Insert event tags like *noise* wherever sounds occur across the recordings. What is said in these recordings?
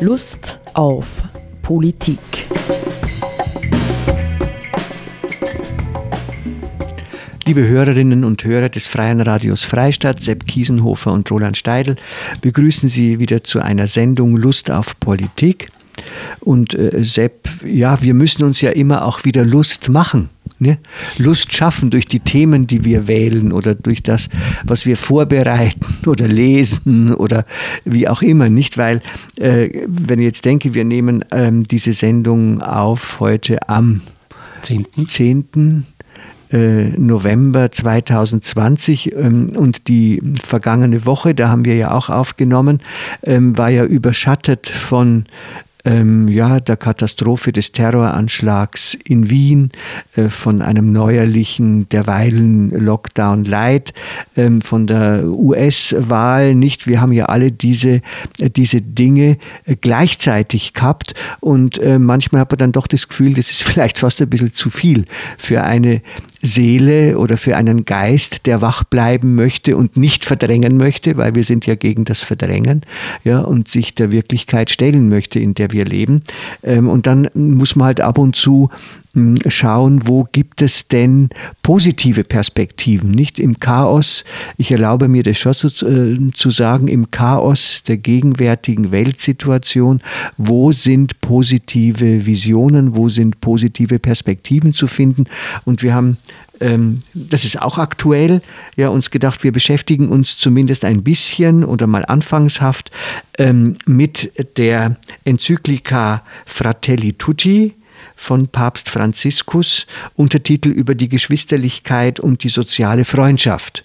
Lust auf Politik. Liebe Hörerinnen und Hörer des Freien Radios Freistadt, Sepp Kiesenhofer und Roland Steidl, begrüßen Sie wieder zu einer Sendung Lust auf Politik. Und äh, Sepp, ja, wir müssen uns ja immer auch wieder Lust machen. Ne? Lust schaffen durch die Themen, die wir wählen oder durch das, was wir vorbereiten *laughs* oder lesen oder wie auch immer. Nicht, weil, äh, wenn ich jetzt denke, wir nehmen ähm, diese Sendung auf heute am 10. 10. Äh, November 2020 ähm, und die vergangene Woche, da haben wir ja auch aufgenommen, ähm, war ja überschattet von ähm, ja, der Katastrophe des Terroranschlags in Wien, äh, von einem neuerlichen, derweilen Lockdown Light, ähm, von der US-Wahl nicht. Wir haben ja alle diese, äh, diese Dinge äh, gleichzeitig gehabt und äh, manchmal hat man dann doch das Gefühl, das ist vielleicht fast ein bisschen zu viel für eine Seele oder für einen Geist, der wach bleiben möchte und nicht verdrängen möchte, weil wir sind ja gegen das Verdrängen, ja, und sich der Wirklichkeit stellen möchte, in der wir leben. Ähm, und dann muss man halt ab und zu hm, schauen, wo gibt es denn positive Perspektiven, nicht im Chaos. Ich erlaube mir das schon zu, äh, zu sagen, im Chaos der gegenwärtigen Weltsituation, wo sind positive Visionen, wo sind positive Perspektiven zu finden. Und wir haben ähm, das ist auch aktuell, ja, uns gedacht, wir beschäftigen uns zumindest ein bisschen oder mal anfangshaft ähm, mit der Enzyklika Fratelli Tutti, von Papst Franziskus, Untertitel über die Geschwisterlichkeit und die soziale Freundschaft.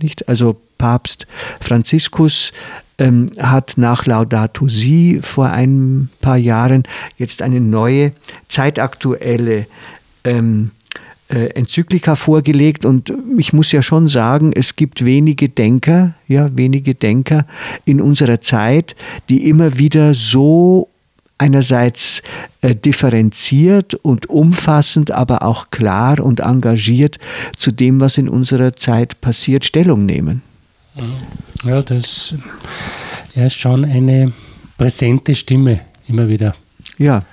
Nicht? Also Papst Franziskus ähm, hat nach Laudato Si vor ein paar Jahren jetzt eine neue, zeitaktuelle ähm, äh, Enzyklika vorgelegt und ich muss ja schon sagen, es gibt wenige Denker, ja, wenige Denker in unserer Zeit, die immer wieder so einerseits äh, differenziert und umfassend, aber auch klar und engagiert zu dem, was in unserer Zeit passiert, Stellung nehmen. Ja, das er ist schon eine präsente Stimme immer wieder. Ja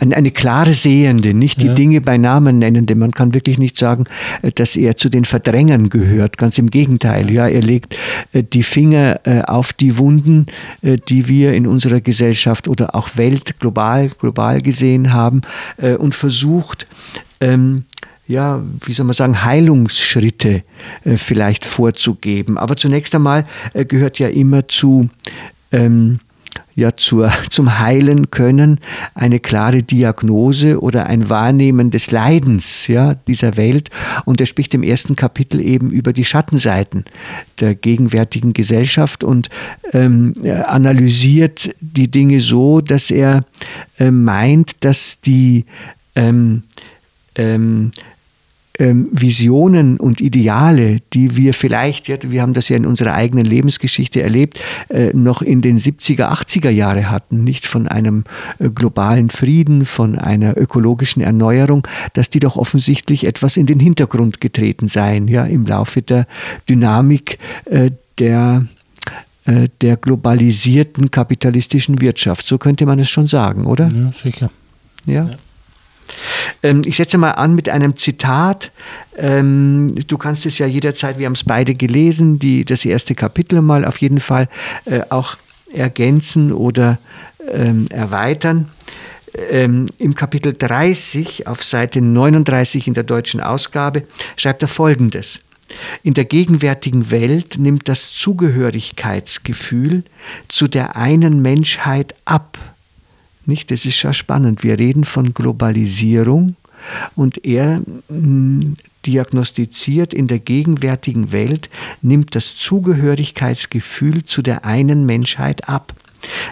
eine, eine klare Sehende, nicht die ja. Dinge bei Namen nennende. Man kann wirklich nicht sagen, äh, dass er zu den Verdrängern gehört. Ganz im Gegenteil. Ja, er legt äh, die Finger äh, auf die Wunden, die wir in unserer Gesellschaft oder auch Welt global, global gesehen haben und versucht, ähm, ja, wie soll man sagen, Heilungsschritte äh, vielleicht vorzugeben. Aber zunächst einmal äh, gehört ja immer zu ähm, ja zur, *laughs* zum Heilen können eine klare Diagnose oder ein Wahrnehmen des Leidens ja, dieser Welt. Und er spricht im ersten Kapitel eben über die Schattenseiten der gegenwärtigen Gesellschaft und ähm, analysiert die Dinge so, dass er äh, meint, dass die ähm, ähm, Visionen und Ideale, die wir vielleicht, wir haben das ja in unserer eigenen Lebensgeschichte erlebt, äh, noch in den 70er, 80er Jahre hatten, nicht von einem äh, globalen Frieden, von einer ökologischen Erneuerung, dass die doch offensichtlich etwas in den Hintergrund getreten seien, ja, im Laufe der Dynamik äh, der der globalisierten kapitalistischen Wirtschaft. So könnte man es schon sagen, oder? Ja, sicher. ja. ja. Ähm, ich setze mal an mit einem Zitat. Ähm, du kannst es ja jederzeit, wir haben es beide gelesen, die, das erste Kapitel mal auf jeden Fall äh, auch ergänzen oder ähm, erweitern. Im Kapitel 30 auf Seite 39 in der deutschen Ausgabe schreibt er Folgendes. In der gegenwärtigen Welt nimmt das Zugehörigkeitsgefühl zu der einen Menschheit ab nicht? Das ist schon spannend. Wir reden von Globalisierung und er hm, diagnostiziert in der gegenwärtigen Welt, nimmt das Zugehörigkeitsgefühl zu der einen Menschheit ab.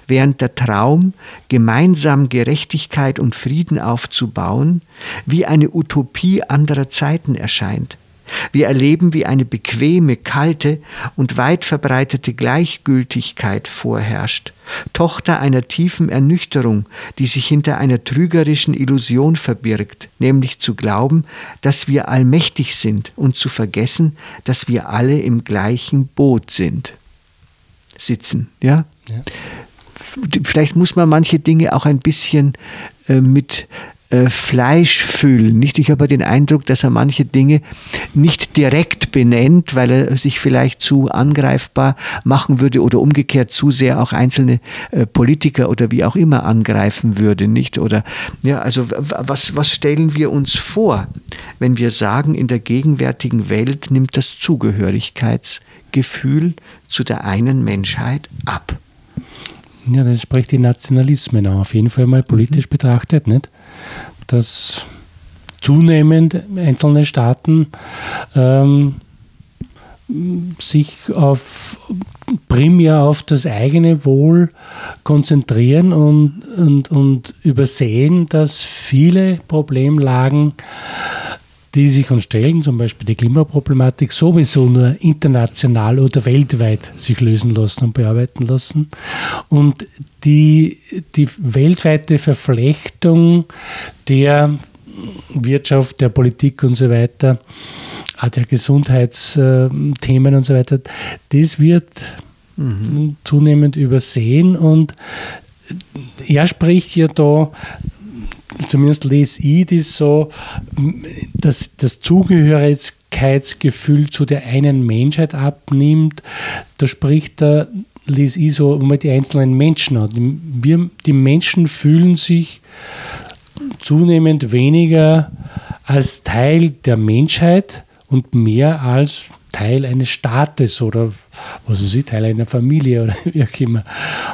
Während der Traum, gemeinsam Gerechtigkeit und Frieden aufzubauen, wie eine Utopie anderer Zeiten erscheint. Wir erleben, wie eine bequeme, kalte und weit verbreitete Gleichgültigkeit vorherrscht, Tochter einer tiefen Ernüchterung, die sich hinter einer trügerischen Illusion verbirgt, nämlich zu glauben, dass wir allmächtig sind und zu vergessen, dass wir alle im gleichen Boot sind. Sitzen, ja? ja. vielleicht muss man manche Dinge auch ein bisschen äh, mit Fleisch füllen. Nicht? Ich habe den Eindruck, dass er manche Dinge nicht direkt benennt, weil er sich vielleicht zu angreifbar machen würde oder umgekehrt zu sehr auch einzelne äh, Politiker oder wie auch immer angreifen würde. Nicht? Oder ja, also was, was stellen wir uns vor, wenn wir sagen, in der gegenwärtigen Welt nimmt das Zugehörigkeitsgefühl zu der einen Menschheit ab? Ja, das spricht die Nationalismen auf jeden Fall mal politisch mhm. betrachtet, nicht? Dass zunehmend einzelne Staaten ähm, sich auf, primär auf das eigene Wohl konzentrieren und, und, und übersehen, dass viele Problemlagen die sich uns stellen, zum Beispiel die Klimaproblematik, sowieso nur international oder weltweit sich lösen lassen und bearbeiten lassen. Und die, die weltweite Verflechtung der Wirtschaft, der Politik und so weiter, auch der Gesundheitsthemen und so weiter, das wird mhm. zunehmend übersehen und er spricht ja da zumindest lese ich das so, dass das Zugehörigkeitsgefühl zu der einen Menschheit abnimmt. Da spricht er, lese ich so, um die einzelnen Menschen an. Wir, die Menschen fühlen sich zunehmend weniger als Teil der Menschheit und mehr als Teil eines Staates oder was weiß ich, Teil einer Familie oder *laughs* wie auch immer.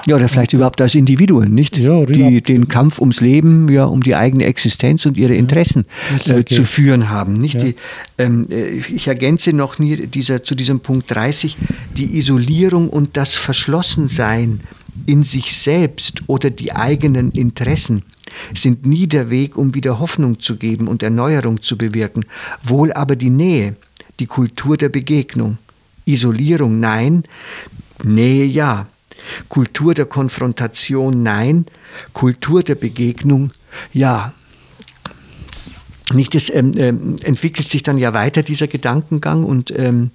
Ja, oder vielleicht und, überhaupt als Individuen, nicht? Ja, die den Kampf ums Leben, ja, um die eigene Existenz und ihre Interessen ja, äh, zu führen haben. Nicht? Ja. Die, ähm, äh, ich ergänze noch nie dieser, zu diesem Punkt 30, die Isolierung und das Verschlossensein in sich selbst oder die eigenen Interessen sind nie der Weg, um wieder Hoffnung zu geben und Erneuerung zu bewirken, wohl aber die Nähe, die Kultur der Begegnung. Isolierung nein, Nähe ja. Kultur der Konfrontation nein, Kultur der Begegnung ja. Nicht, es ähm, ähm, entwickelt sich dann ja weiter, dieser Gedankengang, und ähm,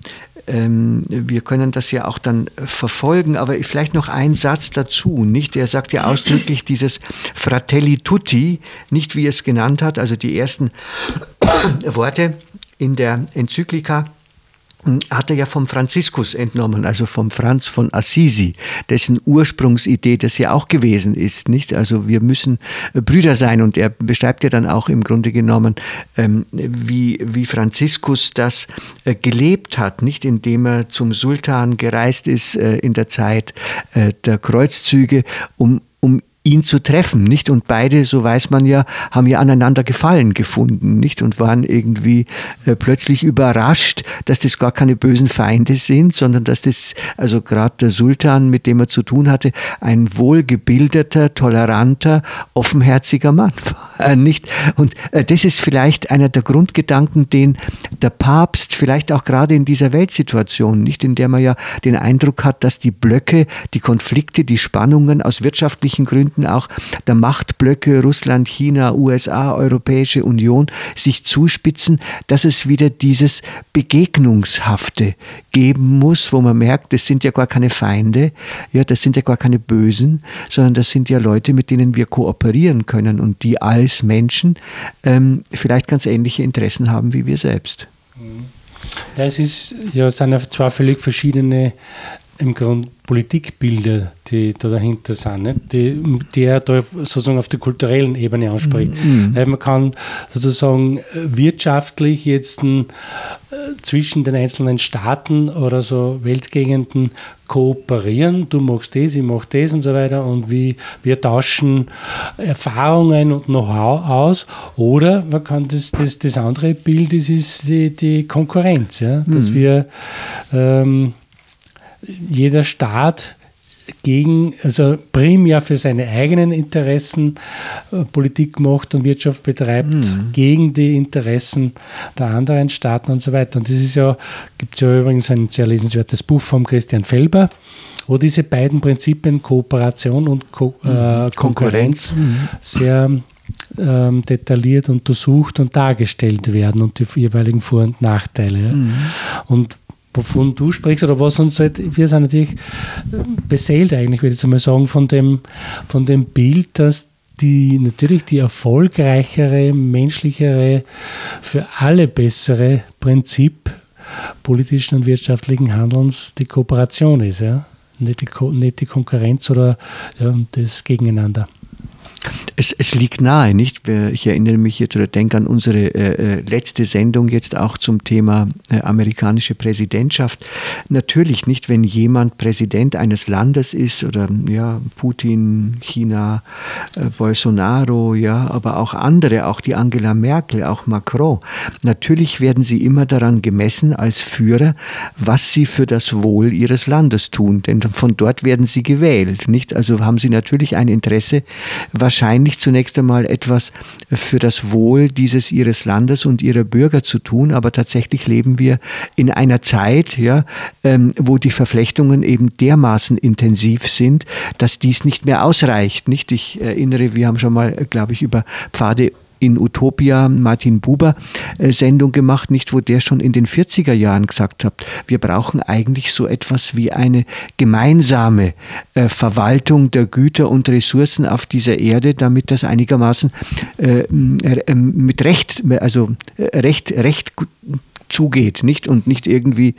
ähm, wir können das ja auch dann verfolgen, aber vielleicht noch ein Satz dazu, nicht? Er sagt ja ausdrücklich dieses Fratelli Tutti, nicht wie er es genannt hat, also die ersten *coughs* Worte in der Enzyklika hm, hat er ja vom Franziskus entnommen, also vom Franz von Assisi, dessen Ursprungsidee das ja auch gewesen ist, nicht? Also wir müssen äh, Brüder sein und er beschreibt ja dann auch im Grunde genommen, ähm, wie, wie Franziskus das äh, gelebt hat, nicht? Indem er zum Sultan gereist ist äh, in der Zeit der Kreuzzüge, um um ihn zu treffen, nicht? Und beide, so weiß man ja, haben ja aneinander Gefallen gefunden, nicht? Und waren irgendwie äh, plötzlich überrascht, dass das gar keine bösen Feinde sind, sondern dass das, also gerade der Sultan, mit dem er zu tun hatte, ein wohlgebildeter, toleranter, offenherziger Mann *laughs* war, nicht? Und äh, das ist vielleicht einer der Grundgedanken, den der Papst vielleicht auch gerade in dieser Weltsituation, nicht? In der man ja den Eindruck hat, dass die Blöcke, die Konflikte, die Spannungen aus wirtschaftlichen Gründen Konflikten auch der Machtblöcke Russland, China, USA, Europäische Union sich zuspitzen, dass es wieder dieses Begegnungshafte geben muss, wo man merkt, das sind ja gar keine Feinde, ja, das sind ja gar keine Bösen, sondern das sind ja Leute, mit denen wir kooperieren können und die als Menschen ähm, vielleicht ganz ähnliche Interessen haben wie wir selbst. Ja, es ist ja, sind ja zwei völlig verschiedene im Grunde Politikbilder, die da dahinter sind, nicht? Die, die er da sozusagen auf der kulturellen Ebene anspricht. Mhm. mhm. Man kann sozusagen wirtschaftlich jetzt äh, zwischen den einzelnen Staaten oder so Weltgegenden kooperieren. Du machst das, ich mach das und so weiter und wie, wir tauschen Erfahrungen und Know-how aus. Oder man kann das, das, das andere Bild, das ist die, die Konkurrenz, ja? dass mhm. wir ähm, jeder Staat gegen, also primär für seine eigenen Interessen äh, Politik macht und Wirtschaft betreibt, mhm. gegen die Interessen der anderen Staaten und so weiter. Und das ist ja, gibt es ja übrigens ein sehr lesenswertes Buch von Christian Felber, wo diese beiden Prinzipien Kooperation und Ko äh, mhm. Konkurrenz mhm. sehr ähm, detailliert untersucht und dargestellt werden und die jeweiligen Vor- und Nachteile. Mhm. Und wovon du sprichst oder was uns halt, wir sind natürlich beseelt eigentlich, würde ich mal sagen, von dem, von dem Bild, dass die natürlich die erfolgreichere, menschlichere, für alle bessere Prinzip politischen und wirtschaftlichen Handelns die Kooperation ist, ja. Nicht die, nicht die Konkurrenz oder ja, das Gegeneinander. Es, es, liegt nahe, nicht? Ich erinnere mich jetzt oder denke an unsere äh, äh, letzte Sendung jetzt auch zum Thema äh, amerikanische Präsidentschaft. Natürlich nicht, wenn jemand Präsident eines Landes ist oder ja, Putin, China, äh, Bolsonaro, ja, aber auch andere, auch die Angela Merkel, auch Macron. Natürlich werden sie immer daran gemessen als Führer, was sie für das Wohl ihres Landes tun, denn von dort werden sie gewählt, nicht? Also haben sie natürlich ein Interesse, wahrscheinlich zunächst einmal etwas für das Wohl dieses ihres Landes und ihrer Bürger zu tun, aber tatsächlich leben wir in einer Zeit, ja, ähm, wo die Verflechtungen eben dermaßen intensiv sind, dass dies nicht mehr ausreicht. Nicht? Ich erinnere, wir haben schon mal, glaube ich, über Pfade in Utopia Martin Buber äh, Sendung gemacht, nicht wo der schon in den 40er Jahren gesagt hat, wir brauchen eigentlich so etwas wie eine gemeinsame äh, Verwaltung der Güter und Ressourcen auf dieser Erde, damit das einigermaßen äh, mit Recht, also Recht, Recht zugeht, nicht und nicht irgendwie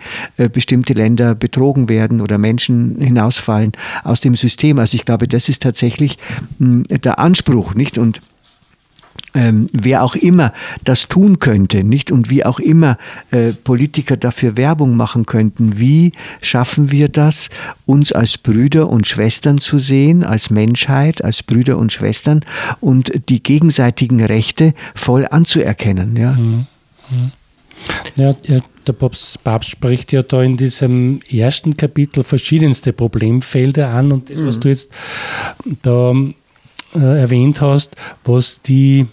bestimmte Länder betrogen werden oder Menschen hinausfallen aus dem System. Also ich glaube, das ist tatsächlich der Anspruch, nicht und ähm, wer auch immer das tun könnte, nicht und wie auch immer äh, Politiker dafür Werbung machen könnten, wie schaffen wir das, uns als Brüder und Schwestern zu sehen, als Menschheit, als Brüder und Schwestern und die gegenseitigen Rechte voll anzuerkennen. Ja. Mhm. Mhm. Ja, der Papst, Papst, spricht ja da in diesem ersten Kapitel verschiedenste Problemfelder an und das, was mhm. du jetzt da äh, erwähnt hast, was die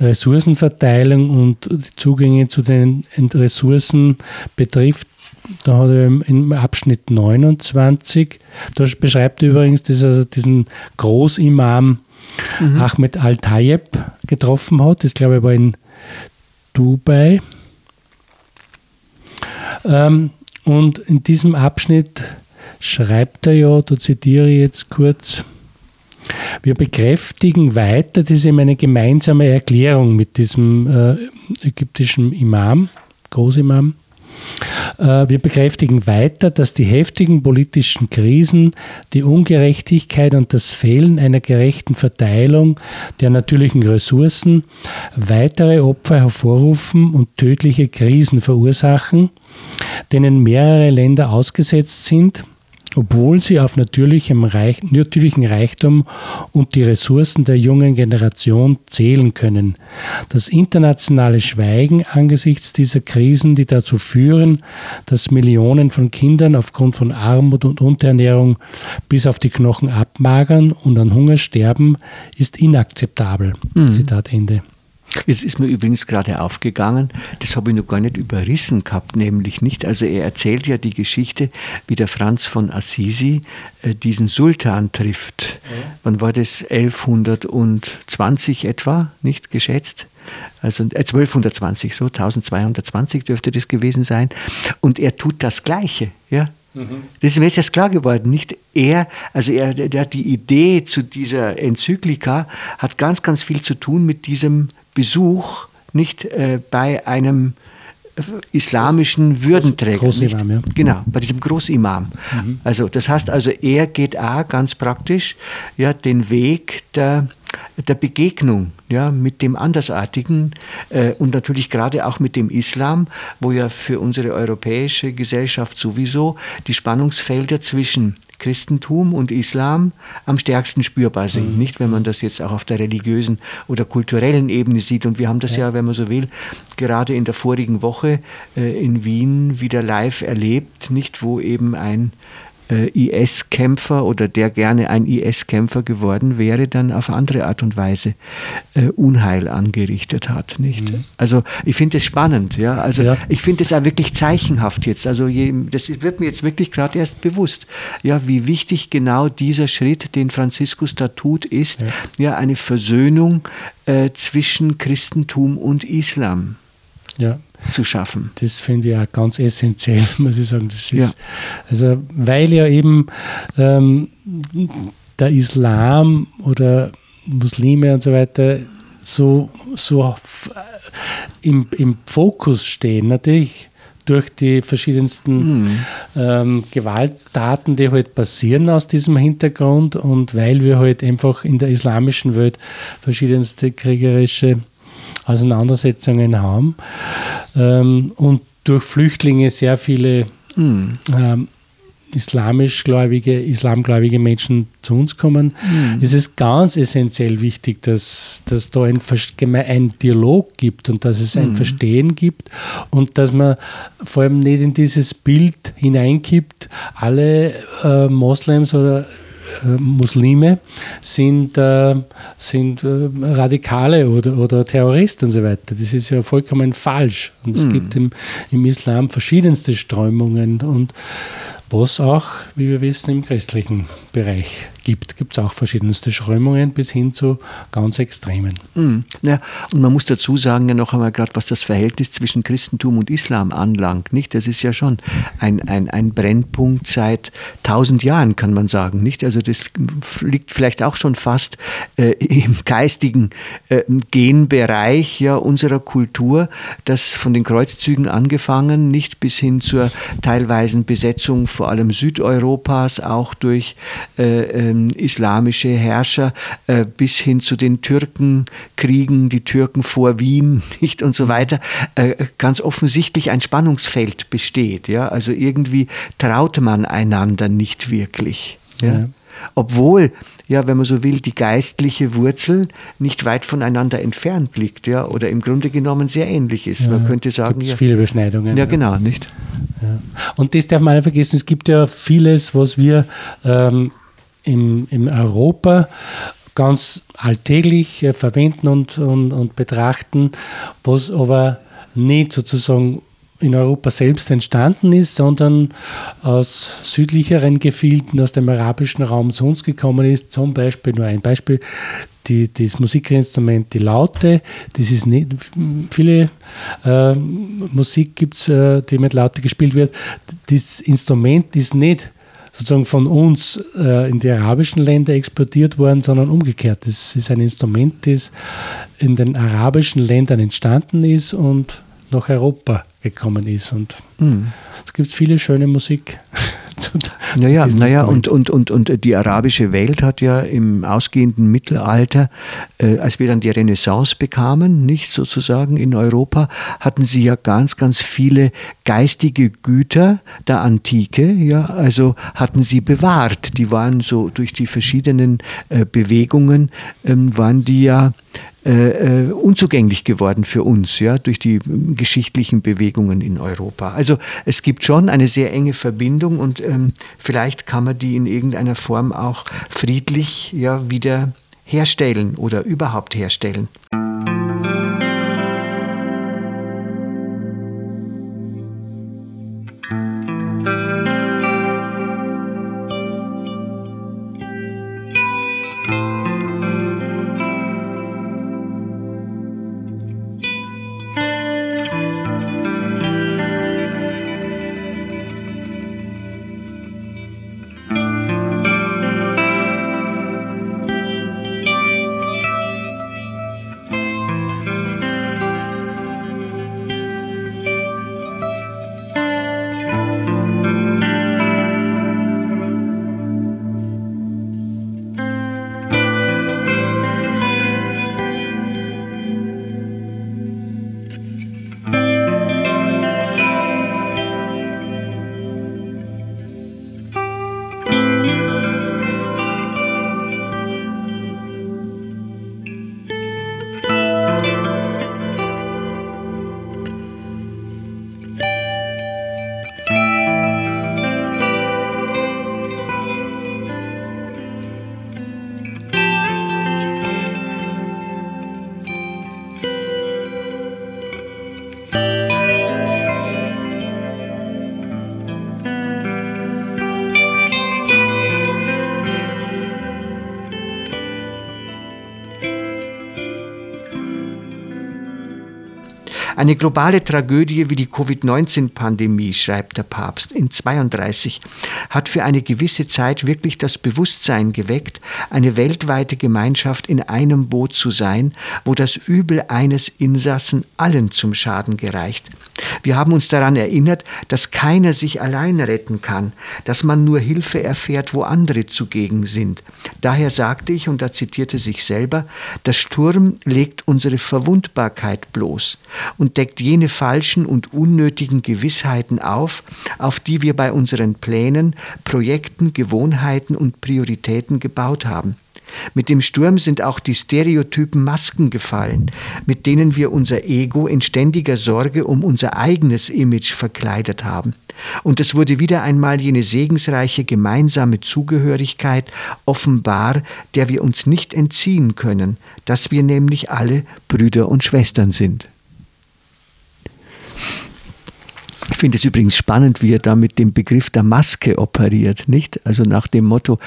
Ressourcenverteilung und Zugänge zu den Ressourcen betrifft, da hat er im Abschnitt 29, da beschreibt er übrigens, dass er diesen Großimam mhm. Ahmed Al-Tayeb getroffen hat. Das glaube ich war in Dubai. Ähm, und in diesem Abschnitt schreibt er ja, da zitiere ich jetzt kurz, wir bekräftigen weiter, das ist eben eine gemeinsame Erklärung mit diesem äh, ägyptischen Imam, Großimam. Äh, wir bekräftigen weiter, dass die heftigen politischen Krisen, die Ungerechtigkeit und das Fehlen einer gerechten Verteilung der natürlichen Ressourcen weitere Opfer hervorrufen und tödliche Krisen verursachen, denen mehrere Länder ausgesetzt sind obwohl sie auf natürlichem Reich, natürlichen Reichtum und die Ressourcen der jungen Generation zählen können. Das internationale Schweigen angesichts dieser Krisen, die dazu führen, dass Millionen von Kindern aufgrund von Armut und Unterernährung bis auf die Knochen abmagern und an Hunger sterben, ist inakzeptabel. Mhm. Zitat Ende. Jetzt ist mir übrigens gerade aufgegangen, das habe ich noch gar nicht überrissen gehabt, nämlich nicht. Also er erzählt ja die Geschichte, wie der Franz von Assisi äh, diesen Sultan trifft. Wann war das? 1120 etwa, nicht geschätzt? Also 1220, äh, so 1220 dürfte das gewesen sein. Und er tut das Gleiche, ja. Mhm. Das ist mir jetzt erst klar geworden. Nicht er, also er, der die Idee zu dieser Enzyklika, hat ganz, ganz viel zu tun mit diesem Besuch nicht äh, bei einem äh, islamischen Würdenträger. Großimam, ja. Genau, bei diesem Großimam. Mhm. Also das heißt also, er geht auch ganz praktisch ja, den Weg der, der Begegnung ja, mit dem Andersartigen äh, und natürlich gerade auch mit dem Islam, wo ja für unsere europäische Gesellschaft sowieso die Spannungsfelder zwischen Christentum und Islam am stärksten spürbar sind. Mhm. Nicht, wenn man das jetzt auch auf der religiösen oder kulturellen Ebene sieht. Und wir haben das ja, ja wenn man so will, gerade in der vorigen Woche äh, in Wien wieder live erlebt, nicht, wo eben ein IS-Kämpfer oder der gerne ein IS-Kämpfer geworden wäre, dann auf andere Art und Weise äh, Unheil angerichtet hat. Nicht? Mhm. Also ich finde es spannend. Ja? Also ja. ich finde es auch wirklich zeichenhaft jetzt. Also je, das wird mir jetzt wirklich gerade erst bewusst, ja, wie wichtig genau dieser Schritt, den Franziskus da tut, ist, ja, ja eine Versöhnung äh, zwischen Christentum und Islam. Ja, zu schaffen. Das finde ich auch ganz essentiell, *laughs* muss ich sagen. Das ist, ja. Also, weil ja eben ähm, der Islam oder Muslime und so weiter so, so im, im Fokus stehen. Natürlich durch die verschiedensten mhm. ähm, Gewalttaten, die halt passieren aus diesem Hintergrund und weil wir halt einfach in der islamischen Welt verschiedenste kriegerische Auseinandersetzungen haben ähm, und durch Flüchtlinge sehr viele mhm. ähm, islamischgläubige, islamgläubige Menschen zu uns kommen, mhm. ist es ganz essentiell wichtig, dass, dass da ein, ein Dialog gibt und dass es ein mhm. Verstehen gibt und dass man vor allem nicht in dieses Bild hineinkippt, alle äh, Moslems oder Muslime sind, äh, sind äh, Radikale oder, oder Terroristen und so weiter. Das ist ja vollkommen falsch. Und es mhm. gibt im, im Islam verschiedenste Strömungen und was auch, wie wir wissen, im christlichen Bereich gibt. Gibt es auch verschiedenste Strömungen bis hin zu ganz extremen. Mhm. Ja, und man muss dazu sagen, ja noch einmal gerade, was das Verhältnis zwischen Christentum und Islam anlangt. Nicht? Das ist ja schon ein, ein, ein Brennpunkt seit tausend Jahren, kann man sagen. Nicht? Also das liegt vielleicht auch schon fast äh, im geistigen äh, Genbereich ja, unserer Kultur, das von den Kreuzzügen angefangen, nicht bis hin zur teilweisen Besetzung vor allem Südeuropas, auch durch äh, ähm, islamische Herrscher äh, bis hin zu den Türkenkriegen, die Türken vor Wien *laughs* nicht und so weiter, äh, ganz offensichtlich ein Spannungsfeld besteht. Ja? Also irgendwie traute man einander nicht wirklich. Ja? ja. Obwohl ja, wenn man so will, die geistliche Wurzel nicht weit voneinander entfernt liegt, ja, oder im Grunde genommen sehr ähnlich ist. Ja, man könnte sagen, ja, viele Überschneidungen. Ja, genau, nicht? Ja. Und das darf man nicht vergessen, es gibt ja vieles, was wir ähm, im, im Europa ganz alltäglich äh, verwenden und, und, und betrachten, was aber nicht sozusagen in Europa selbst entstanden ist, sondern aus südlicheren Gefilden, aus dem arabischen Raum zu uns gekommen ist. Zum Beispiel, nur ein Beispiel, die, das Musikinstrument, die Laute, das ist nicht, viele äh, Musik gibt es, äh, die mit Laute gespielt wird. Das Instrument ist nicht sozusagen von uns äh, in die arabischen Länder exportiert worden, sondern umgekehrt. Das ist ein Instrument, das in den arabischen Ländern entstanden ist und nach Europa gekommen ist. Und mhm. es gibt viele schöne Musik. *laughs* Naja, naja und, und, und, und die arabische Welt hat ja im ausgehenden Mittelalter, äh, als wir dann die Renaissance bekamen, nicht sozusagen in Europa, hatten sie ja ganz, ganz viele geistige Güter der Antike, ja, also hatten sie bewahrt. Die waren so durch die verschiedenen äh, Bewegungen, ähm, waren die ja äh, äh, unzugänglich geworden für uns, ja, durch die geschichtlichen Bewegungen in Europa. Also es gibt schon eine sehr enge Verbindung und ähm, vielleicht kann man die in irgendeiner Form auch friedlich ja wieder herstellen oder überhaupt herstellen. Eine globale Tragödie wie die Covid-19-Pandemie, schreibt der Papst in 32, hat für eine gewisse Zeit wirklich das Bewusstsein geweckt, eine weltweite Gemeinschaft in einem Boot zu sein, wo das Übel eines Insassen allen zum Schaden gereicht. Wir haben uns daran erinnert, dass keiner sich allein retten kann, dass man nur Hilfe erfährt, wo andere zugegen sind. Daher sagte ich, und da zitierte sich selber, der Sturm legt unsere Verwundbarkeit bloß und deckt jene falschen und unnötigen Gewissheiten auf, auf die wir bei unseren Plänen, Projekten, Gewohnheiten und Prioritäten gebaut haben. Mit dem Sturm sind auch die stereotypen Masken gefallen, mit denen wir unser Ego in ständiger Sorge um unser eigenes Image verkleidet haben. Und es wurde wieder einmal jene segensreiche gemeinsame Zugehörigkeit offenbar, der wir uns nicht entziehen können, dass wir nämlich alle Brüder und Schwestern sind. Ich finde es übrigens spannend, wie er da mit dem Begriff der Maske operiert, nicht? Also nach dem Motto,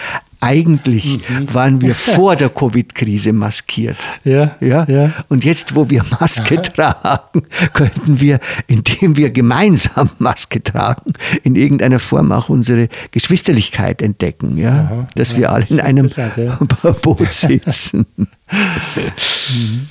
eigentlich mhm. waren wir *laughs* vor der Covid-Krise maskiert. Ja, ja, ja. Und jetzt, wo wir Maske Aha. tragen, *laughs* könnten wir, indem wir gemeinsam *laughs* Maske tragen, in irgendeiner Form auch unsere Geschwisterlichkeit entdecken. Ja? Aha. Dass ja, wir alle in einem ja. Boot sitzen. mhm.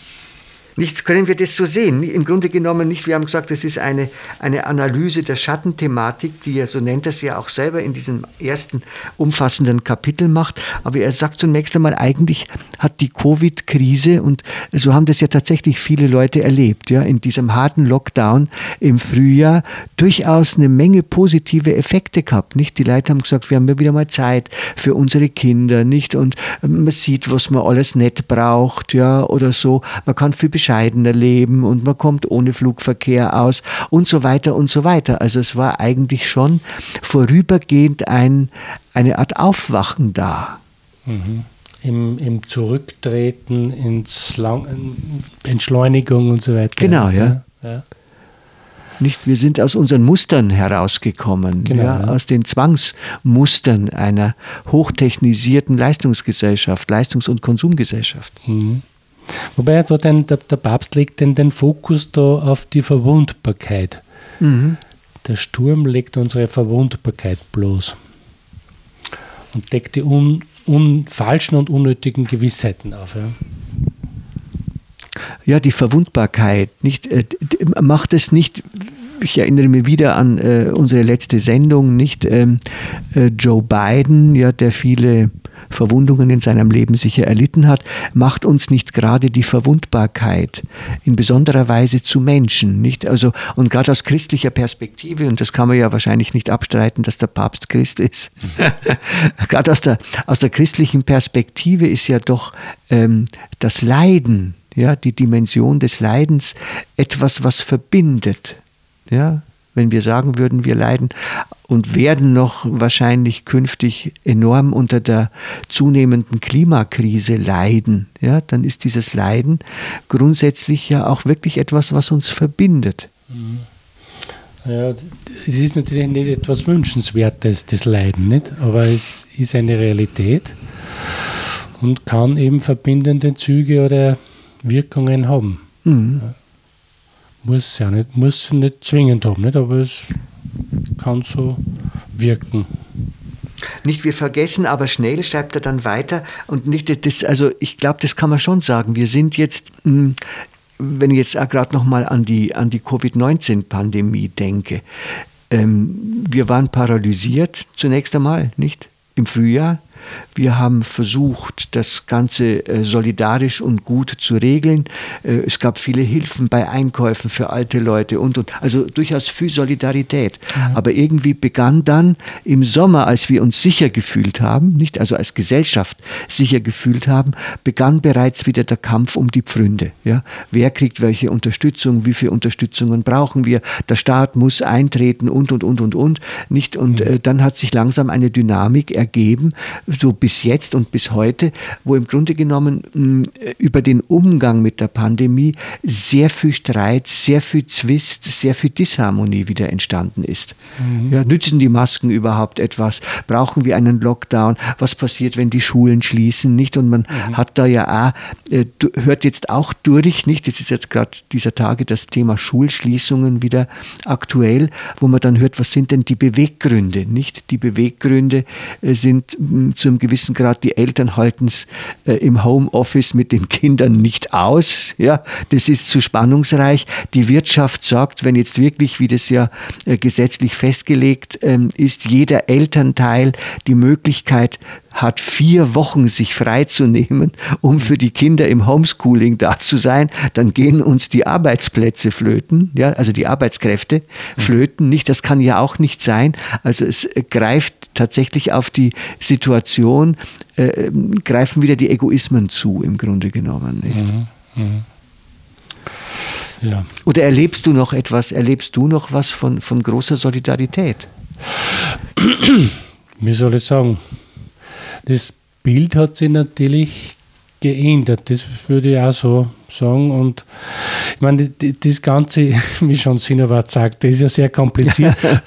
Nichts können wir das so sehen. Im Grunde genommen nicht. Wir haben gesagt, das ist eine, eine Analyse der Schattenthematik, die er, so nennt er es ja auch selber in diesem ersten umfassenden Kapitel macht. Aber er sagt zunächst einmal, eigentlich hat die Covid-Krise, und so haben das ja tatsächlich viele Leute erlebt, ja, in diesem harten Lockdown im Frühjahr durchaus eine Menge positive Effekte gehabt. Nicht? Die Leute haben gesagt, wir haben ja wieder mal Zeit für unsere Kinder, nicht? Und man sieht, was man alles nicht braucht, ja, oder so. Man kann viel bescheidener leben und man kommt ohne Flugverkehr aus und so weiter und so weiter. Also es war eigentlich schon vorübergehend ein, eine Art Aufwachen da. Mhm. Im, Im, Zurücktreten, ins Lang Entschleunigung und so weiter. Genau, ja. ja. Nicht, wir sind aus unseren Mustern herausgekommen, genau, ja, ja. aus den Zwangsmustern einer hochtechnisierten Leistungsgesellschaft, Leistungs- und Konsumgesellschaft. Mhm. Wobei da den, der, der, Papst legt den, den Fokus da auf die Verwundbarkeit. Mhm. Der Sturm legt unsere Verwundbarkeit bloß und deckt die un, un, falschen und unnötigen Gewissheiten auf. Ja. ja die Verwundbarkeit nicht, äh, macht es nicht ich erinnere mich wieder an äh, unsere letzte Sendung, nicht ähm, äh, Joe Biden, ja, der viele Verwundungen in seinem Leben sicher erlitten hat, macht uns nicht gerade die Verwundbarkeit in besonderer Weise zu Menschen, nicht? Also, und gerade aus christlicher Perspektive, und das kann man ja wahrscheinlich nicht abstreiten, dass der Papst Christ ist, *laughs* gerade aus der, aus der christlichen Perspektive ist ja doch ähm, das Leiden, ja, die Dimension des Leidens etwas, was verbindet. Ja, wenn wir sagen würden, wir leiden und werden noch wahrscheinlich künftig enorm unter der zunehmenden Klimakrise leiden, ja, dann ist dieses Leiden grundsätzlich ja auch wirklich etwas, was uns verbindet. Mhm. Ja, es ist natürlich nicht etwas Wünschenswertes, das Leiden, nicht? aber es ist eine Realität und kann eben verbindende Züge oder Wirkungen haben. Mhm. Muss ja nicht, muss nicht zwingend haben, nicht? aber es kann so wirken. Nicht, wir vergessen aber schnell, schreibt er dann weiter. Und nicht, das, also ich glaube, das kann man schon sagen. Wir sind jetzt, hm, wenn ich jetzt gerade nochmal an die, an die Covid-19-Pandemie denke, ähm, wir waren paralysiert zunächst einmal, nicht? Im Frühjahr. Wir haben versucht, das Ganze äh, solidarisch und gut zu regeln. Äh, es gab viele Hilfen bei Einkäufen für alte Leute und, und also durchaus viel Solidarität. Mhm. Aber irgendwie begann dann im Sommer, als wir uns sicher gefühlt haben, nicht also als Gesellschaft sicher gefühlt haben, begann bereits wieder der Kampf um die Pfründe. Ja? Wer kriegt welche Unterstützung? Wie viele Unterstützungen brauchen wir? Der Staat muss eintreten und und und und und nicht und mhm. äh, dann hat sich langsam eine Dynamik ergeben, so bis jetzt und bis heute, wo im Grunde genommen mh, über den Umgang mit der Pandemie sehr viel Streit, sehr viel Zwist, sehr viel Disharmonie wieder entstanden ist. Mhm. Ja, nützen die Masken überhaupt etwas? Brauchen wir einen Lockdown? Was passiert, wenn die Schulen schließen? Nicht? Und man mhm. hat da ja auch, äh, hört jetzt auch durch, nicht? Das ist jetzt gerade dieser Tage das Thema Schulschließungen wieder aktuell, wo man dann hört, was sind denn die Beweggründe? Nicht? Die Beweggründe äh, sind mh, zu einem gewissen Grad, die Eltern halten es äh, im Homeoffice mit den Kindern nicht aus. Ja, das ist zu spannungsreich. Die Wirtschaft sagt, wenn jetzt wirklich, wie das ja äh, gesetzlich festgelegt ähm, ist, jeder Elternteil die Möglichkeit hat vier Wochen sich freizunehmen, um für die Kinder im Homeschooling da zu sein, dann gehen uns die Arbeitsplätze flöten, ja, also die Arbeitskräfte flöten nicht. Das kann ja auch nicht sein. Also es greift tatsächlich auf die Situation, äh, greifen wieder die Egoismen zu, im Grunde genommen. Nicht? Mhm. Mhm. Ja. Oder erlebst du noch etwas, erlebst du noch was von, von großer Solidarität? *clears throat* Wie soll ich sagen? Das Bild hat sich natürlich geändert, das würde ich auch so sagen. Und ich meine, das Ganze, *laughs* wie schon Sinowat sagt, das ist ja sehr kompliziert. *laughs*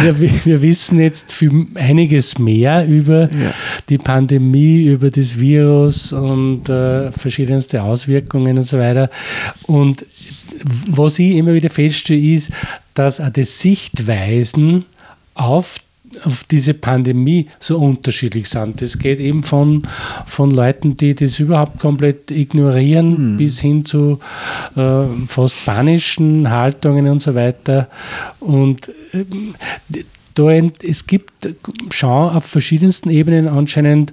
wir, wir, wissen jetzt viel, einiges mehr über ja. die Pandemie, über das Virus und äh, verschiedenste Auswirkungen und so weiter. Und was ich immer wieder feststelle, ist, dass auch die Sichtweisen auf auf diese Pandemie so unterschiedlich sind. Das geht eben von, von Leuten, die das überhaupt komplett ignorieren, mhm. bis hin zu äh, fast panischen Haltungen und so weiter. Und äh, da, es gibt schon auf verschiedensten Ebenen anscheinend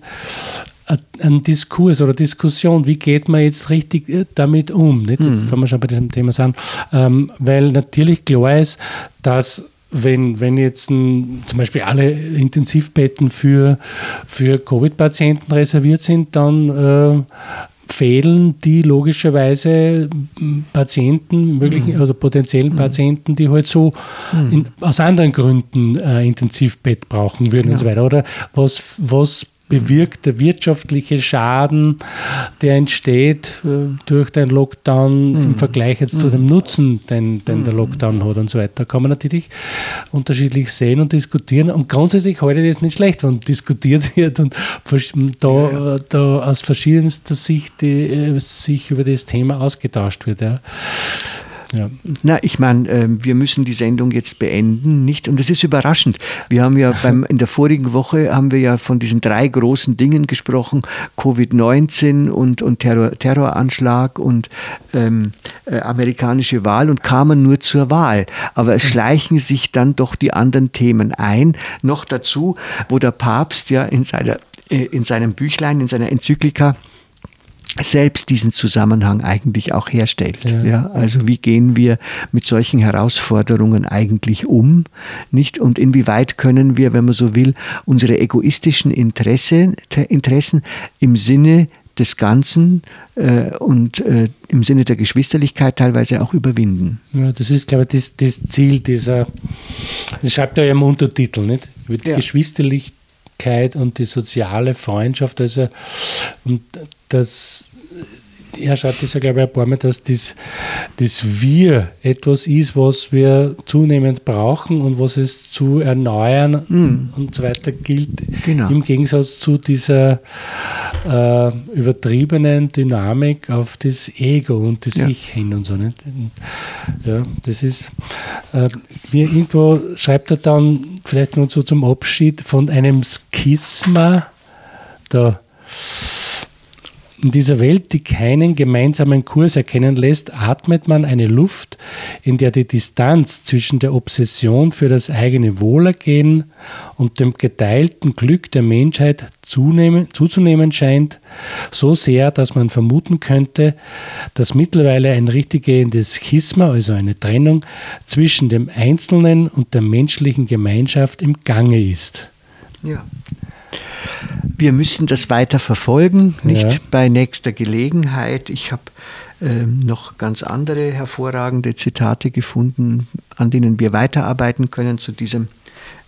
einen Diskurs oder Diskussion, wie geht man jetzt richtig äh, damit um? Nicht? Jetzt, mhm. wenn wir schon bei diesem Thema sind, ähm, weil natürlich klar ist, dass wenn, wenn jetzt ein, zum Beispiel alle Intensivbetten für, für Covid-Patienten reserviert sind, dann äh, fehlen die logischerweise Patienten, möglichen mhm. oder potenziellen mhm. Patienten, die halt so mhm. in, aus anderen Gründen äh, Intensivbett brauchen würden ja. und so weiter. Oder was, was bewirkt der wirtschaftliche Schaden, der entsteht äh, durch den Lockdown mhm. im Vergleich jetzt mhm. zu dem Nutzen, den, den der mhm. Lockdown hat und so weiter, kann man natürlich unterschiedlich sehen und diskutieren. Und grundsätzlich halte ich das nicht schlecht, wenn diskutiert *laughs* wird und da, ja. da aus verschiedenster Sicht die, äh, sich über das Thema ausgetauscht wird. Ja. Ja. Na, ich meine, äh, wir müssen die Sendung jetzt beenden, nicht? Und es ist überraschend. Wir haben ja *laughs* beim, in der vorigen Woche haben wir ja von diesen drei großen Dingen gesprochen: Covid-19 und, und Terror, Terroranschlag und ähm, äh, amerikanische Wahl und kamen nur zur Wahl. Aber es schleichen sich dann doch die anderen Themen ein. Noch dazu, wo der Papst ja in, seiner, äh, in seinem Büchlein, in seiner Enzyklika selbst diesen Zusammenhang eigentlich auch herstellt. Ja. ja. also wie gehen wir mit solchen Herausforderungen eigentlich um, nicht? Und inwieweit können wir, wenn man so will, unsere egoistischen Interesse, Interessen im Sinne des Ganzen äh, und äh, im Sinne der Geschwisterlichkeit teilweise auch überwinden. Ja, das ist, glaube ich, das, das Ziel dieser, das schreibt er ja im Untertitel, nicht? Ja. Geschwisterlich, und die soziale Freundschaft. Also, und das, er schreibt das ja, glaube ich, ein paar Mal, dass das, das Wir etwas ist, was wir zunehmend brauchen und was es zu erneuern mm. und so weiter gilt. Genau. Im Gegensatz zu dieser äh, übertriebenen Dynamik auf das Ego und das ja. Ich hin und so. Nicht? Ja, das ist, äh, wie irgendwo schreibt er dann, vielleicht nur so zum Abschied, von einem Schisma, da in dieser Welt, die keinen gemeinsamen Kurs erkennen lässt, atmet man eine Luft, in der die Distanz zwischen der Obsession für das eigene Wohlergehen und dem geteilten Glück der Menschheit zunehmen, zuzunehmen scheint, so sehr, dass man vermuten könnte, dass mittlerweile ein richtigehendes Schisma, also eine Trennung zwischen dem Einzelnen und der menschlichen Gemeinschaft im Gange ist. Ja. Wir müssen das weiter verfolgen, nicht ja. bei nächster Gelegenheit. Ich habe äh, noch ganz andere hervorragende Zitate gefunden, an denen wir weiterarbeiten können zu diesem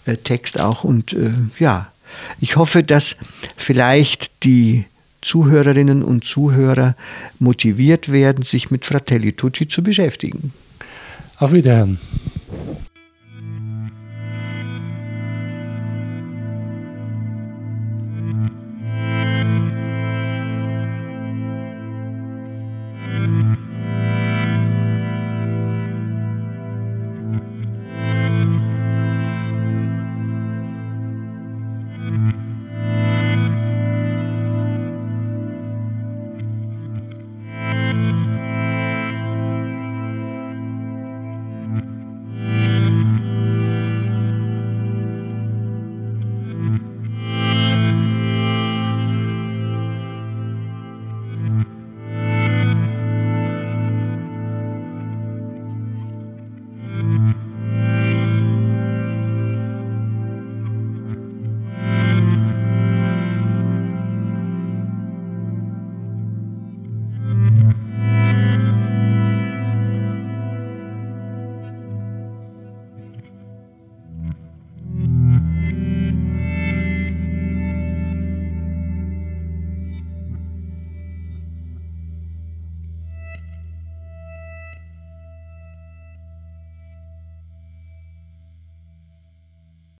äh, Text auch. Und äh, ja, Ich hoffe, dass vielleicht die Zuhörerinnen und Zuhörer motiviert werden, sich mit Fratelli Tutti zu beschäftigen. Auf Wiederhören.